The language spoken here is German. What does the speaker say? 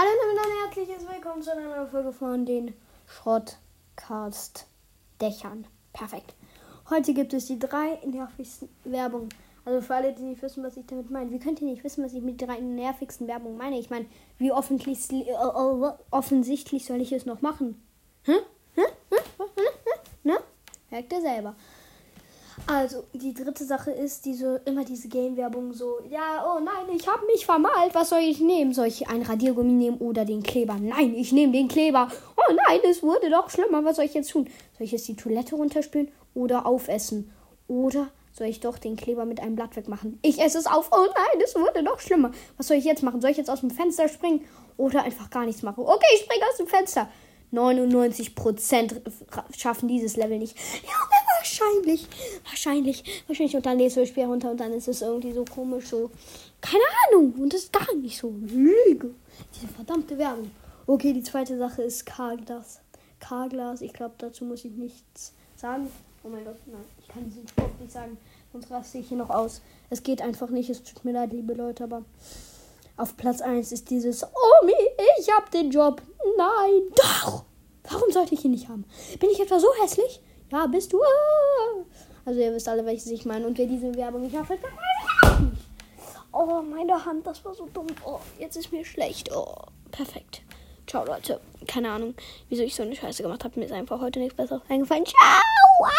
Hallo und ein herzliches Willkommen zu einer neuen Folge von den Schrottcast-Dächern. Perfekt. Heute gibt es die drei nervigsten Werbungen. Also für alle, die nicht wissen, was ich damit meine. Wie könnt ihr nicht wissen, was ich mit drei nervigsten Werbungen meine? Ich meine, wie offensichtlich, äh, äh, offensichtlich soll ich es noch machen? Hä? Hä? Hä? Hä? Hä? Ne? Merkt ihr selber. Also, die dritte Sache ist diese, immer diese Game-Werbung so, ja, oh nein, ich habe mich vermalt, was soll ich nehmen? Soll ich ein Radiergummi nehmen oder den Kleber? Nein, ich nehme den Kleber. Oh nein, es wurde doch schlimmer, was soll ich jetzt tun? Soll ich jetzt die Toilette runterspülen oder aufessen? Oder soll ich doch den Kleber mit einem Blatt wegmachen? Ich esse es auf. Oh nein, es wurde doch schlimmer. Was soll ich jetzt machen? Soll ich jetzt aus dem Fenster springen oder einfach gar nichts machen? Okay, ich springe aus dem Fenster. 99% schaffen dieses Level nicht. Ja, wahrscheinlich, wahrscheinlich, wahrscheinlich. Und dann lese ich Spiel runter und dann ist es irgendwie so komisch, so, keine Ahnung. Und das ist gar nicht so. Lüge. Diese verdammte Werbung. Okay, die zweite Sache ist K-Glas. Ich glaube, dazu muss ich nichts sagen. Oh mein Gott, nein, ich kann diesen Spruch nicht sagen, sonst raste ich hier noch aus. Es geht einfach nicht, es tut mir leid, liebe Leute, aber auf Platz 1 ist dieses Omi, ich hab den Job. Nein, doch. Warum sollte ich ihn nicht haben? Bin ich etwa so hässlich? Ja, bist du. Also ihr wisst alle, welches ich meine. Und wer diese Werbung nicht dann Oh, meine Hand, das war so dumm. Oh, jetzt ist mir schlecht. Oh, perfekt. Ciao, Leute. Keine Ahnung, wieso ich so eine Scheiße gemacht habe. Mir ist einfach heute nichts Besseres eingefallen. Ciao!